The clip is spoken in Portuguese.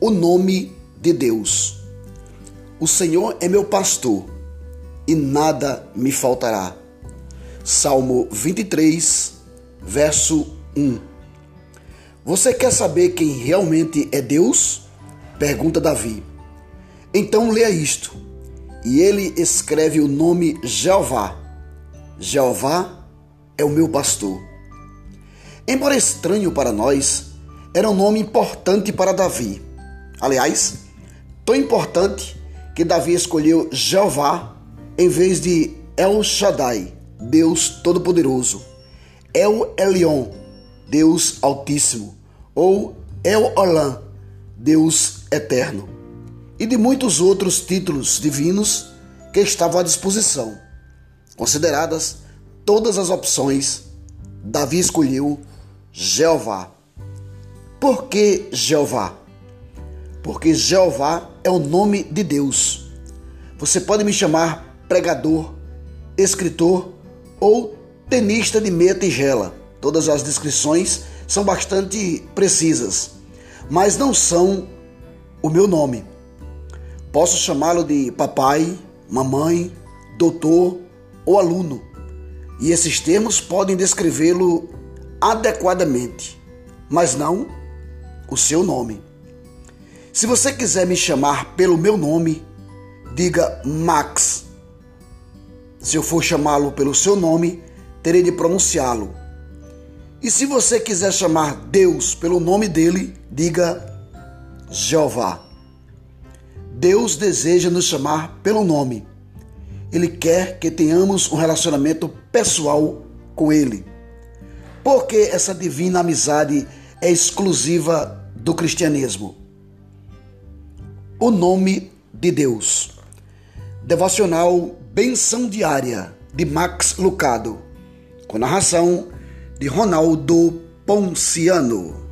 o nome de Deus. O Senhor é meu pastor e nada me faltará. Salmo 23, verso 1. Você quer saber quem realmente é Deus? Pergunta Davi. Então leia isto. E ele escreve o nome Jeová. Jeová é o meu pastor. Embora estranho para nós, era um nome importante para Davi. Aliás, tão importante que Davi escolheu Jeová em vez de El Shaddai, Deus Todo-Poderoso, El Elion, Deus Altíssimo, ou El Olam, Deus Eterno, e de muitos outros títulos divinos que estavam à disposição. Consideradas todas as opções, Davi escolheu Jeová. Por que Jeová? Porque Jeová é o nome de Deus. Você pode me chamar pregador, escritor ou tenista de meia tigela. Todas as descrições são bastante precisas, mas não são o meu nome. Posso chamá-lo de papai, mamãe, doutor ou aluno, e esses termos podem descrevê-lo adequadamente, mas não o seu nome. Se você quiser me chamar pelo meu nome, diga Max. Se eu for chamá-lo pelo seu nome, terei de pronunciá-lo. E se você quiser chamar Deus pelo nome dele, diga Jeová. Deus deseja nos chamar pelo nome. Ele quer que tenhamos um relacionamento pessoal com Ele. Porque essa divina amizade é exclusiva do cristianismo o nome de Deus. Devocional Benção Diária de Max Lucado, com narração de Ronaldo Ponciano.